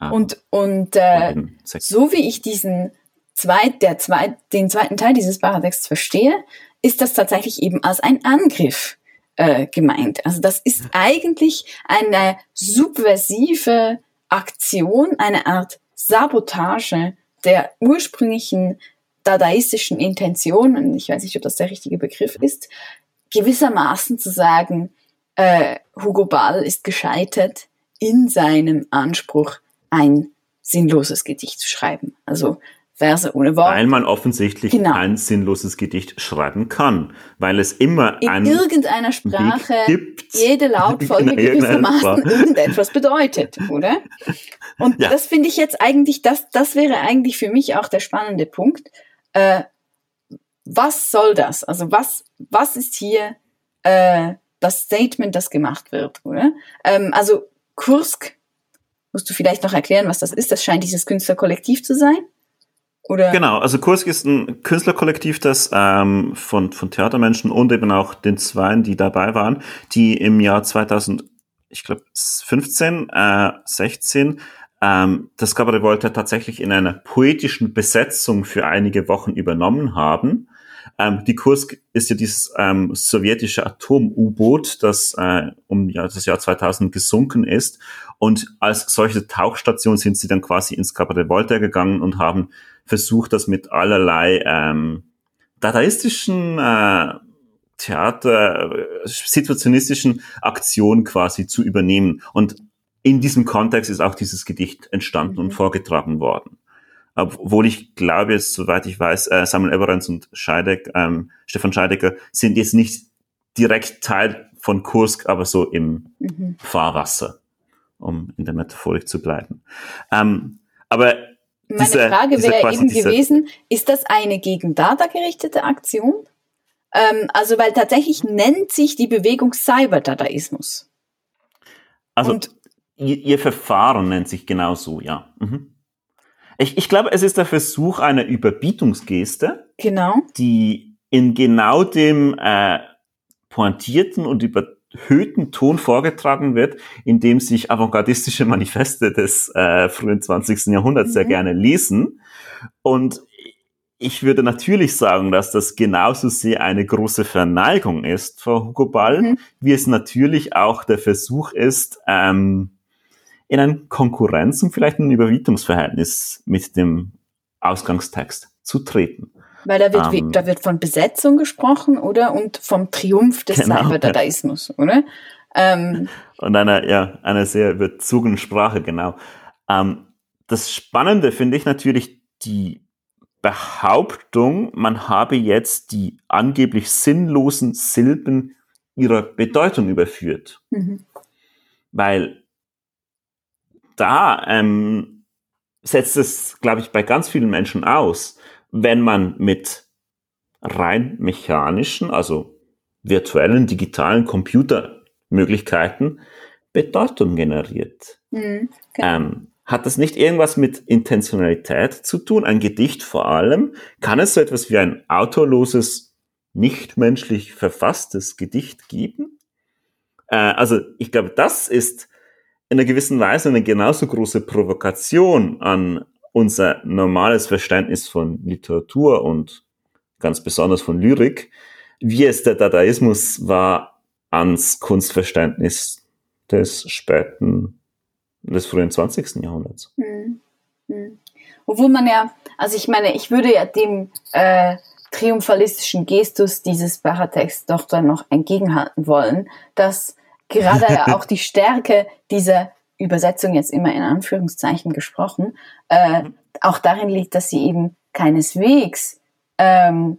Ah. Und, und äh, so wie ich diesen zweit, der zweit, den zweiten Teil dieses Paratexts verstehe, ist das tatsächlich eben als ein Angriff äh, gemeint. Also das ist eigentlich eine subversive Aktion, eine Art Sabotage der ursprünglichen dadaistischen Intention, ich weiß nicht, ob das der richtige Begriff ist, gewissermaßen zu sagen, äh, Hugo Ball ist gescheitert in seinem Anspruch, ein sinnloses Gedicht zu schreiben. Also Verse ohne Wort. Weil man offensichtlich genau. ein sinnloses Gedicht schreiben kann, weil es immer in ein irgendeiner Sprache gibt, jede Lautfolge gewissermaßen irgendetwas bedeutet, oder? Und ja. das finde ich jetzt eigentlich, das, das wäre eigentlich für mich auch der spannende Punkt. Äh, was soll das? Also was, was ist hier äh, das Statement, das gemacht wird, oder? Ähm, also Kursk, musst du vielleicht noch erklären, was das ist? Das scheint dieses Künstlerkollektiv zu sein. Oder? Genau, also Kursk ist ein Künstlerkollektiv, das ähm, von, von Theatermenschen und eben auch den Zweien, die dabei waren, die im Jahr 2000, ich glaube 15, äh, 16 ähm, das Cabaret Voltaire tatsächlich in einer poetischen Besetzung für einige Wochen übernommen haben. Ähm, die Kursk ist ja dieses ähm, sowjetische Atom-U-Boot, das äh, um ja, das Jahr 2000 gesunken ist. Und als solche Tauchstation sind sie dann quasi ins Cabaret Voltaire gegangen und haben versucht, das mit allerlei ähm, dadaistischen äh, Theater, äh, situationistischen Aktionen quasi zu übernehmen. Und in diesem Kontext ist auch dieses Gedicht entstanden mhm. und vorgetragen worden. Obwohl ich glaube, jetzt, soweit ich weiß, äh, Samuel Everens und Scheideck, ähm, Stefan Scheidecker sind jetzt nicht direkt Teil von Kursk, aber so im mhm. Fahrwasser, um in der Metaphorik zu bleiben. Ähm, aber meine diese, Frage wäre eben gewesen, ist das eine gegen Data gerichtete Aktion? Ähm, also, weil tatsächlich nennt sich die Bewegung Cyberdadaismus. Also, Und, ihr, ihr, Verfahren nennt sich genau so, ja. Mhm. Ich, ich glaube, es ist der Versuch einer Überbietungsgeste, genau. die in genau dem äh, pointierten und über erhöhten Ton vorgetragen wird, in dem sich avantgardistische Manifeste des äh, frühen 20. Jahrhunderts mhm. sehr gerne lesen. Und ich würde natürlich sagen, dass das genauso sehr eine große Verneigung ist vor Hugo Ball, mhm. wie es natürlich auch der Versuch ist, ähm, in ein Konkurrenz und vielleicht ein Überbietungsverhältnis mit dem Ausgangstext zu treten. Weil da wird, ähm, da wird von Besetzung gesprochen, oder? Und vom Triumph des genau, Cyberdadaismus, ja. oder? Ähm, und einer, ja, einer sehr überzogenen Sprache, genau. Ähm, das Spannende finde ich natürlich die Behauptung, man habe jetzt die angeblich sinnlosen Silben ihrer Bedeutung überführt. Mhm. Weil da ähm, setzt es, glaube ich, bei ganz vielen Menschen aus, wenn man mit rein mechanischen, also virtuellen, digitalen Computermöglichkeiten Bedeutung generiert. Mhm, genau. ähm, hat das nicht irgendwas mit Intentionalität zu tun? Ein Gedicht vor allem? Kann es so etwas wie ein autoloses, nichtmenschlich verfasstes Gedicht geben? Äh, also ich glaube, das ist in einer gewissen Weise eine genauso große Provokation an unser normales Verständnis von Literatur und ganz besonders von Lyrik, wie es der Dadaismus war ans Kunstverständnis des späten, des frühen 20. Jahrhunderts. Hm. Hm. Obwohl man ja, also ich meine, ich würde ja dem äh, triumphalistischen Gestus dieses Baratexts doch dann noch entgegenhalten wollen, dass gerade ja auch die Stärke dieser Übersetzung jetzt immer in Anführungszeichen gesprochen, äh, auch darin liegt, dass sie eben keineswegs ähm,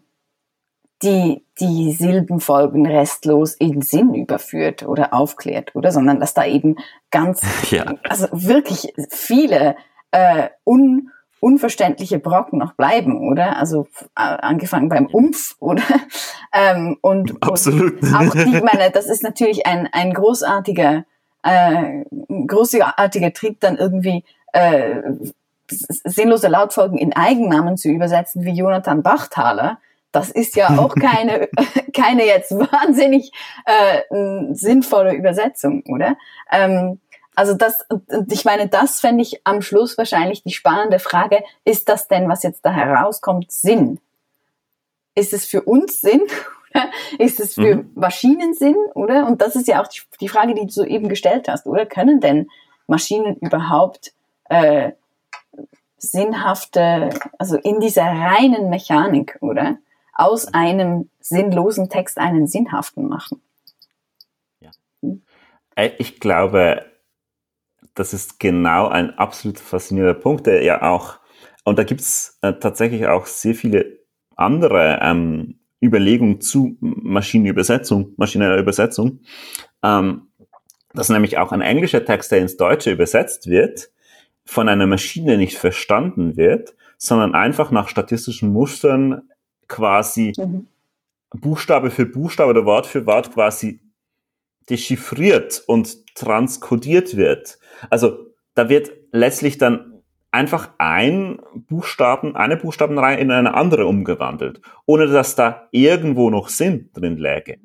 die, die Silbenfolgen restlos in Sinn überführt oder aufklärt, oder? Sondern dass da eben ganz, ja. also wirklich viele äh, un, unverständliche Brocken noch bleiben, oder? Also äh, angefangen beim Umf, oder? ähm, und, Absolut. Und auch ich meine, das ist natürlich ein, ein großartiger, äh, großartiger Trick, dann irgendwie äh, sinnlose Lautfolgen in Eigennamen zu übersetzen, wie Jonathan Bachtaler. Das ist ja auch keine, keine jetzt wahnsinnig äh, sinnvolle Übersetzung, oder? Ähm, also das, ich meine, das fände ich am Schluss wahrscheinlich die spannende Frage, ist das denn, was jetzt da herauskommt, Sinn? Ist es für uns Sinn? Ist es für mhm. Maschinen Sinn, oder? Und das ist ja auch die, die, Frage, die du so eben gestellt hast, oder? Können denn Maschinen überhaupt äh, sinnhafte, also in dieser reinen Mechanik, oder? Aus einem sinnlosen Text einen sinnhaften machen. Ja. Äh, ich glaube, das ist genau ein absolut faszinierender Punkt, der ja auch, und da gibt's äh, tatsächlich auch sehr viele andere ähm, Überlegungen zu Maschinenübersetzung, maschineller Übersetzung. Ähm, dass nämlich auch ein englischer Text, der ins Deutsche übersetzt wird, von einer Maschine nicht verstanden wird, sondern einfach nach statistischen Mustern quasi mhm. Buchstabe für Buchstabe oder Wort für Wort quasi dechiffriert und transkodiert wird. Also da wird letztlich dann einfach ein Buchstaben, eine Buchstabenreihe in eine andere umgewandelt, ohne dass da irgendwo noch Sinn drin läge.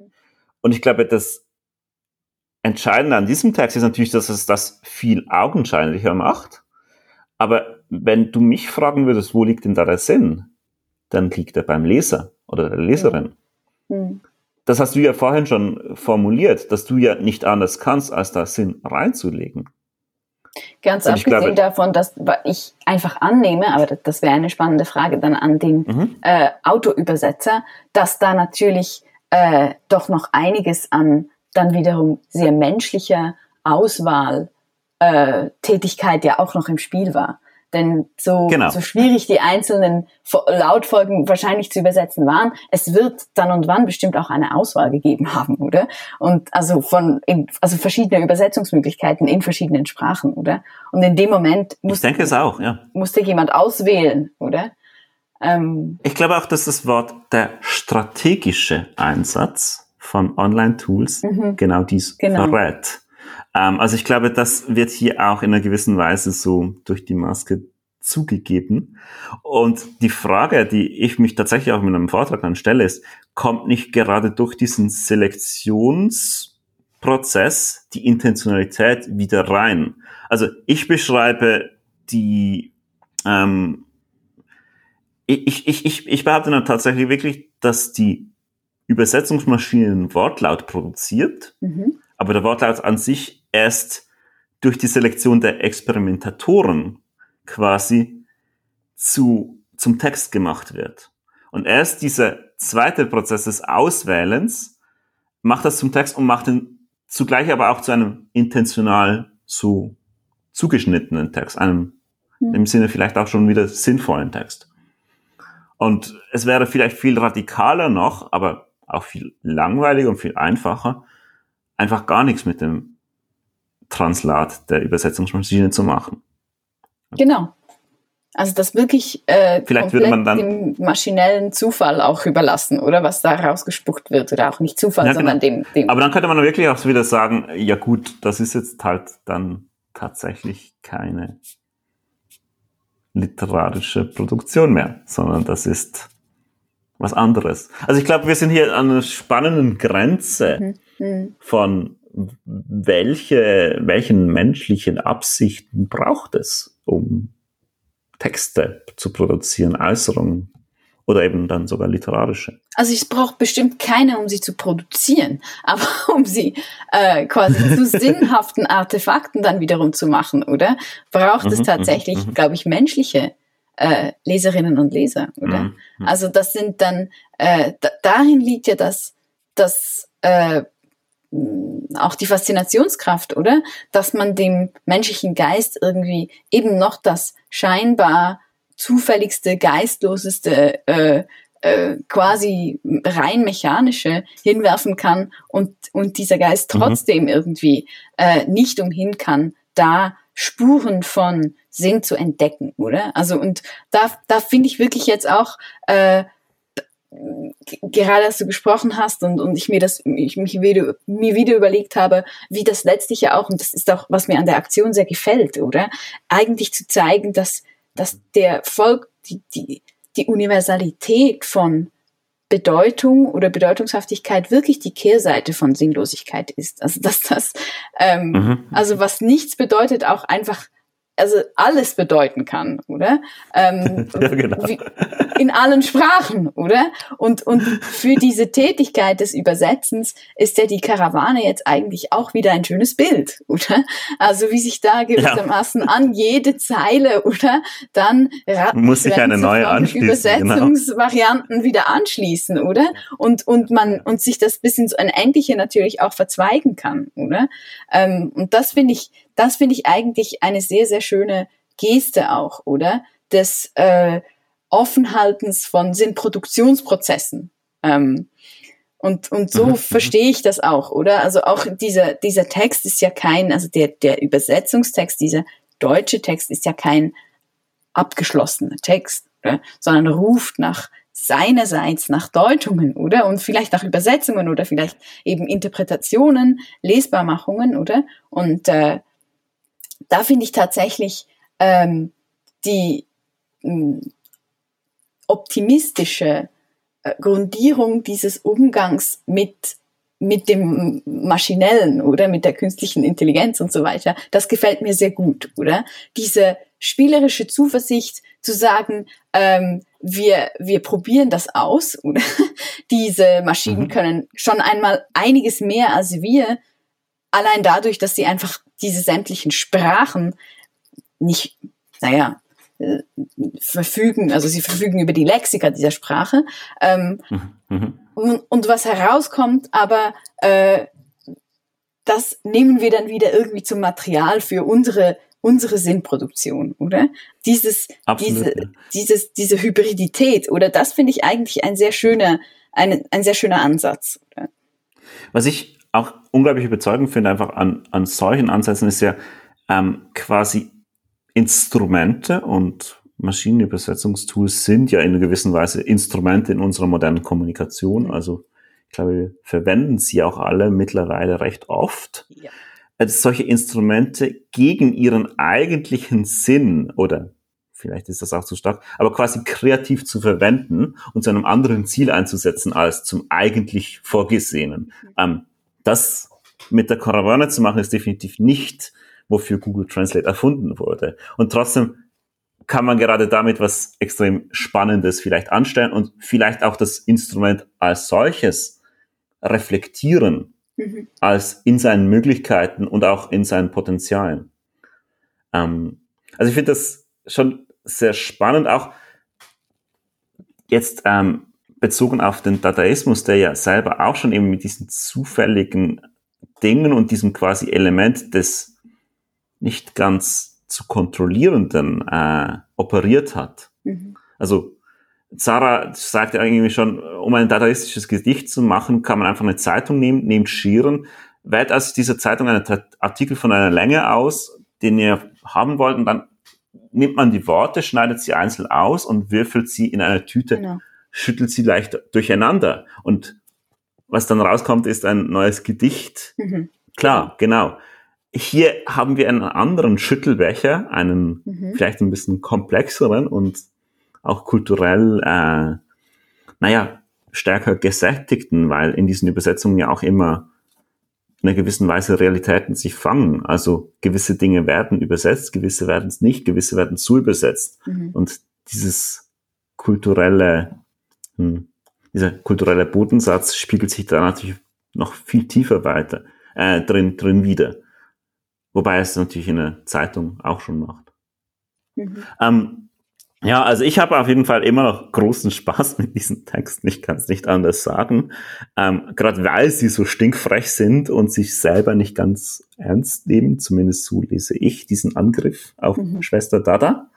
Und ich glaube, das Entscheidende an diesem Text ist natürlich, dass es das viel augenscheinlicher macht. Aber wenn du mich fragen würdest, wo liegt denn da der Sinn, dann liegt er beim Leser oder der Leserin. Mhm. Das hast du ja vorhin schon formuliert, dass du ja nicht anders kannst, als da Sinn reinzulegen. Ganz Und abgesehen glaube, davon, dass ich einfach annehme, aber das wäre eine spannende Frage dann an den mhm. äh, Autoübersetzer, dass da natürlich äh, doch noch einiges an dann wiederum sehr menschlicher Auswahl äh, Tätigkeit ja auch noch im Spiel war. Denn so, genau. so schwierig die einzelnen Lautfolgen wahrscheinlich zu übersetzen waren, es wird dann und wann bestimmt auch eine Auswahl gegeben haben, oder? Und also von, in, also verschiedene Übersetzungsmöglichkeiten in verschiedenen Sprachen, oder? Und in dem Moment musste, auch, ja. musste jemand auswählen, oder? Ähm, ich glaube auch, dass das Wort der strategische Einsatz von Online-Tools mhm. genau dies genau. verrät. Ähm, also ich glaube, das wird hier auch in einer gewissen Weise so durch die Maske zugegeben. Und die Frage, die ich mich tatsächlich auch mit einem Vortrag dann stelle, ist, kommt nicht gerade durch diesen Selektionsprozess die Intentionalität wieder rein? Also ich beschreibe die, ähm, ich, ich, ich, ich behaupte dann tatsächlich wirklich, dass die Übersetzungsmaschine Wortlaut produziert, mhm. aber der Wortlaut an sich erst durch die Selektion der Experimentatoren quasi zu, zum Text gemacht wird. Und erst dieser zweite Prozess des Auswählens macht das zum Text und macht ihn zugleich aber auch zu einem intentional so zugeschnittenen Text, einem hm. im Sinne vielleicht auch schon wieder sinnvollen Text. Und es wäre vielleicht viel radikaler noch, aber auch viel langweiliger und viel einfacher, einfach gar nichts mit dem Translat der Übersetzungsmaschine zu machen. Genau. Also das wirklich äh, Vielleicht würde man dann dem maschinellen Zufall auch überlassen, oder was da rausgespuckt wird, oder auch nicht Zufall, ja, sondern dem, dem. Aber dann könnte man wirklich auch wieder sagen, ja gut, das ist jetzt halt dann tatsächlich keine literarische Produktion mehr, sondern das ist was anderes. Also ich glaube, wir sind hier an einer spannenden Grenze mhm. von welche, welchen menschlichen Absichten braucht es, um Texte zu produzieren, Äußerungen oder eben dann sogar literarische. Also es braucht bestimmt keine, um sie zu produzieren, aber um sie äh, quasi zu sinnhaften Artefakten dann wiederum zu machen, oder? Braucht es mhm, tatsächlich, mhm, mhm. glaube ich, menschliche äh, Leserinnen und Leser, oder? Also das sind dann, äh, darin liegt ja das, das äh, auch die Faszinationskraft, oder? Dass man dem menschlichen Geist irgendwie eben noch das scheinbar zufälligste, geistloseste, äh, äh, quasi rein mechanische hinwerfen kann und, und dieser Geist mhm. trotzdem mhm. irgendwie äh, nicht umhin kann, da Spuren von Sinn zu entdecken, oder? Also und da, da finde ich wirklich jetzt auch äh, gerade als du gesprochen hast und, und ich mir das, ich mich wieder, mir wieder überlegt habe, wie das letztlich ja auch, und das ist auch, was mir an der Aktion sehr gefällt, oder? Eigentlich zu zeigen, dass, dass der Volk, die, die, die Universalität von Bedeutung oder Bedeutungshaftigkeit wirklich die Kehrseite von Sinnlosigkeit ist. Also dass das, ähm, mhm. also was nichts bedeutet, auch einfach also alles bedeuten kann, oder? Ähm, ja, genau. In allen Sprachen, oder? Und, und für diese Tätigkeit des Übersetzens ist ja die Karawane jetzt eigentlich auch wieder ein schönes Bild, oder? Also wie sich da gewissermaßen ja. an jede Zeile, oder? Dann muss sich eine neue genau. Übersetzungsvarianten genau. wieder anschließen, oder? Und, und man, und sich das bis ins Unendliche natürlich auch verzweigen kann, oder? Ähm, und das finde ich, das finde ich eigentlich eine sehr, sehr schöne Geste auch, oder? Des äh, Offenhaltens von Sinnproduktionsprozessen. Ähm, und, und so mhm. verstehe ich das auch, oder? Also auch dieser, dieser Text ist ja kein, also der, der Übersetzungstext, dieser deutsche Text ist ja kein abgeschlossener Text, oder? sondern ruft nach seinerseits nach Deutungen, oder? Und vielleicht nach Übersetzungen oder vielleicht eben Interpretationen, Lesbarmachungen, oder? Und äh, da finde ich tatsächlich ähm, die mh, hm, optimistische äh, Grundierung dieses Umgangs mit mit dem maschinellen oder mit der künstlichen Intelligenz und so weiter, das gefällt mir sehr gut, oder? Diese spielerische Zuversicht zu sagen, ähm, wir, wir probieren das aus, oder? Diese Maschinen mhm. können schon einmal einiges mehr als wir, allein dadurch, dass sie einfach diese sämtlichen Sprachen nicht, naja, äh, verfügen, also sie verfügen über die Lexika dieser Sprache. Ähm, mhm. mhm. und, und, was herauskommt, aber äh, das nehmen wir dann wieder irgendwie zum Material für unsere unsere Sinnproduktion, oder? Dieses, Absolut, diese, ja. dieses, diese Hybridität, oder das finde ich eigentlich ein sehr schöner, ein, ein sehr schöner Ansatz. Oder? Was ich auch unglaublich überzeugend finde, einfach an, an solchen Ansätzen, ist ja ähm, quasi Instrumente und Maschinenübersetzungstools sind ja in einer gewissen Weise Instrumente in unserer modernen Kommunikation. Also ich glaube, wir verwenden sie auch alle mittlerweile recht oft. Ja. Also solche Instrumente gegen ihren eigentlichen Sinn oder vielleicht ist das auch zu stark, aber quasi kreativ zu verwenden und zu einem anderen Ziel einzusetzen als zum eigentlich vorgesehenen. Ähm, das mit der Karawane zu machen, ist definitiv nicht, wofür Google Translate erfunden wurde. Und trotzdem kann man gerade damit was extrem Spannendes vielleicht anstellen und vielleicht auch das Instrument als solches reflektieren, mhm. als in seinen Möglichkeiten und auch in seinen Potenzialen. Ähm, also ich finde das schon sehr spannend, auch jetzt ähm, bezogen auf den Dadaismus, der ja selber auch schon eben mit diesen zufälligen Dingen und diesem quasi Element des nicht ganz zu kontrollierenden äh, operiert hat. Mhm. Also Sarah sagte irgendwie schon, um ein dadaistisches Gedicht zu machen, kann man einfach eine Zeitung nehmen, nehmt Schieren, wählt aus dieser Zeitung einen Artikel von einer Länge aus, den ihr haben wollt, und dann nimmt man die Worte, schneidet sie einzeln aus und würfelt sie in eine Tüte, genau. Schüttelt sie leicht durcheinander. Und was dann rauskommt, ist ein neues Gedicht. Mhm. Klar, genau. Hier haben wir einen anderen Schüttelbecher, einen mhm. vielleicht ein bisschen komplexeren und auch kulturell, äh, naja, stärker gesättigten, weil in diesen Übersetzungen ja auch immer in einer gewissen Weise Realitäten sich fangen. Also gewisse Dinge werden übersetzt, gewisse werden es nicht, gewisse werden zu übersetzt. Mhm. Und dieses kulturelle, hm, dieser kulturelle Bodensatz spiegelt sich da natürlich noch viel tiefer weiter, äh, drin, drin wieder. Wobei es natürlich in der Zeitung auch schon macht. Mhm. Ähm, ja, also ich habe auf jeden Fall immer noch großen Spaß mit diesen Texten. Ich kann es nicht anders sagen. Ähm, Gerade weil sie so stinkfrech sind und sich selber nicht ganz ernst nehmen. Zumindest so lese ich diesen Angriff auf mhm. Schwester Dada.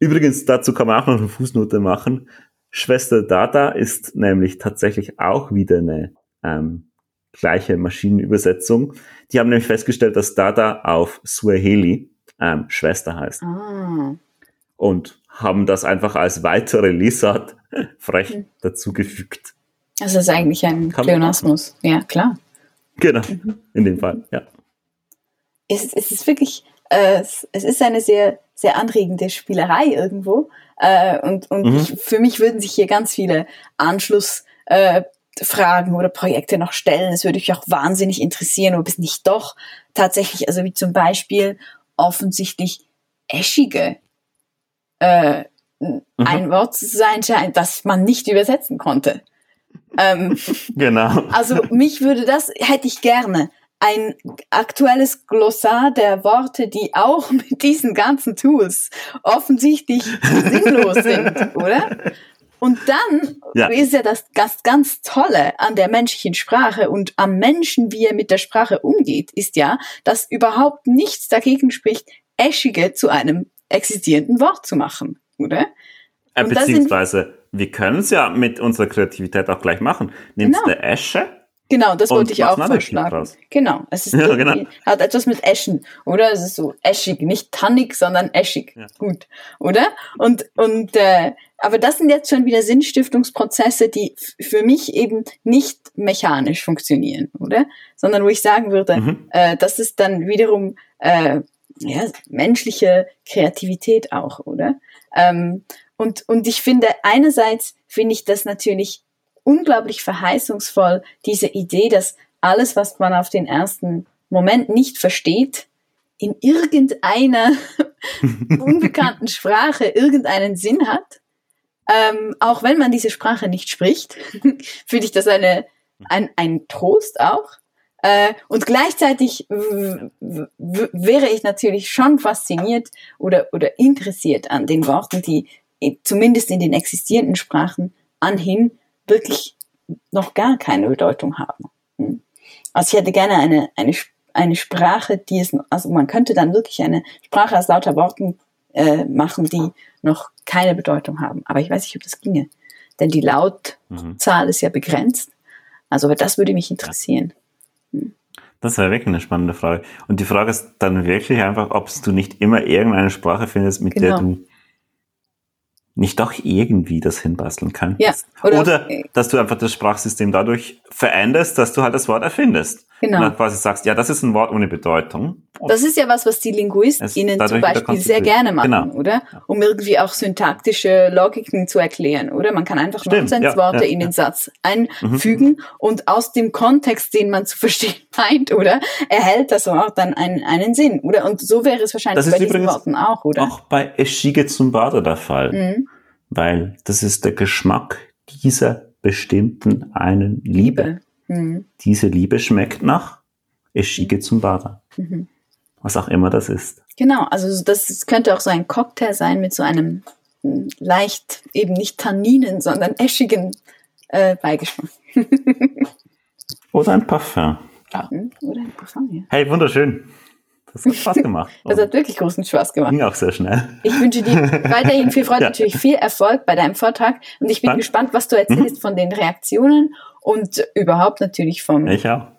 Übrigens, dazu kann man auch noch eine Fußnote machen. Schwester Dada ist nämlich tatsächlich auch wieder eine ähm, gleiche Maschinenübersetzung. Die haben nämlich festgestellt, dass Dada auf Swahili ähm, Schwester heißt. Ah und haben das einfach als weitere Lesart frech mhm. dazugefügt. Also das ist eigentlich ein Pleonasmus. Ja, klar. Genau, mhm. in dem Fall, ja. Es, es ist wirklich, äh, es, es, ist eine sehr, sehr anregende Spielerei irgendwo. Äh, und und mhm. ich, für mich würden sich hier ganz viele Anschlussfragen äh, oder Projekte noch stellen. Es würde mich auch wahnsinnig interessieren, ob es nicht doch tatsächlich, also wie zum Beispiel offensichtlich eschige äh, mhm. ein Wort zu sein scheint, das man nicht übersetzen konnte. Ähm, genau. Also mich würde das, hätte ich gerne, ein aktuelles Glossar der Worte, die auch mit diesen ganzen Tools offensichtlich sinnlos sind, oder? Und dann ja. ist ja das ganz, ganz Tolle an der menschlichen Sprache und am Menschen, wie er mit der Sprache umgeht, ist ja, dass überhaupt nichts dagegen spricht, Eschige zu einem existierenden Wort zu machen, oder? Äh, beziehungsweise, wir können es ja mit unserer Kreativität auch gleich machen. Nimmst genau. eine Esche. Genau, das wollte ich auch vorschlagen. Genau, es ist ja, genau. hat etwas mit Eschen, oder? Es ist so eschig, nicht tannig, sondern eschig. Ja. Gut, oder? Und und äh, aber das sind jetzt schon wieder Sinnstiftungsprozesse, die für mich eben nicht mechanisch funktionieren, oder? Sondern wo ich sagen würde, mhm. äh, das ist dann wiederum äh, ja, menschliche Kreativität auch, oder? Ähm, und, und ich finde, einerseits finde ich das natürlich unglaublich verheißungsvoll, diese Idee, dass alles, was man auf den ersten Moment nicht versteht, in irgendeiner unbekannten Sprache irgendeinen Sinn hat. Ähm, auch wenn man diese Sprache nicht spricht, finde ich das eine, ein, ein Trost auch. Äh, und gleichzeitig wäre ich natürlich schon fasziniert oder, oder interessiert an den Worten, die zumindest in den existierenden Sprachen anhin wirklich noch gar keine Bedeutung haben. Hm. Also ich hätte gerne eine, eine, eine Sprache, die es, also man könnte dann wirklich eine Sprache aus lauter Worten äh, machen, die noch keine Bedeutung haben. Aber ich weiß nicht, ob das ginge. Denn die Lautzahl mhm. ist ja begrenzt. Also das würde mich interessieren. Das wäre wirklich eine spannende Frage. Und die Frage ist dann wirklich einfach, ob du nicht immer irgendeine Sprache findest, mit genau. der du nicht doch irgendwie das hinbasteln kannst. Ja, oder, oder dass du einfach das Sprachsystem dadurch veränderst, dass du halt das Wort erfindest. Genau. Und dann quasi sagst, ja, das ist ein Wort ohne Bedeutung. Und das ist ja was, was die LinguistInnen zum Beispiel sehr gerne machen, genau. oder? Um irgendwie auch syntaktische Logiken zu erklären, oder? Man kann einfach Nonsensworte ja, ja, in den Satz einfügen mhm. und aus dem Kontext, den man zu verstehen meint, oder? Erhält das Wort dann einen, einen Sinn, oder? Und so wäre es wahrscheinlich bei diesen Worten auch, oder? Auch bei Eschige zum Bader der Fall. Mhm. Weil das ist der Geschmack dieser bestimmten einen Liebe. Liebe. Mhm. Diese Liebe schmeckt nach Eschige zum Bader. Mhm. Was auch immer das ist. Genau, also das könnte auch so ein Cocktail sein mit so einem leicht, eben nicht Tanninen, sondern eschigen äh, Beigeschmack. Oder ein Parfum. Mhm. Oder ein Parfum, ja. Hey, wunderschön. Das hat Spaß gemacht. Das hat wirklich großen Spaß gemacht. Ging auch sehr schnell. Ich wünsche dir weiterhin viel Freude, Ja. natürlich viel Erfolg bei deinem Vortrag und ich bin Danke. gespannt, was du erzählst von den Reaktionen und überhaupt natürlich vom,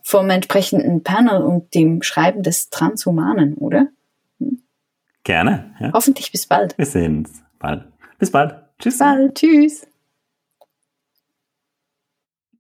vom entsprechenden Panel und dem Schreiben des Transhumanen, oder? Gerne. Ja. Hoffentlich bis bald. Wir sehen uns bald. Bis bald. Tschüss. Bis bald. Tschüss.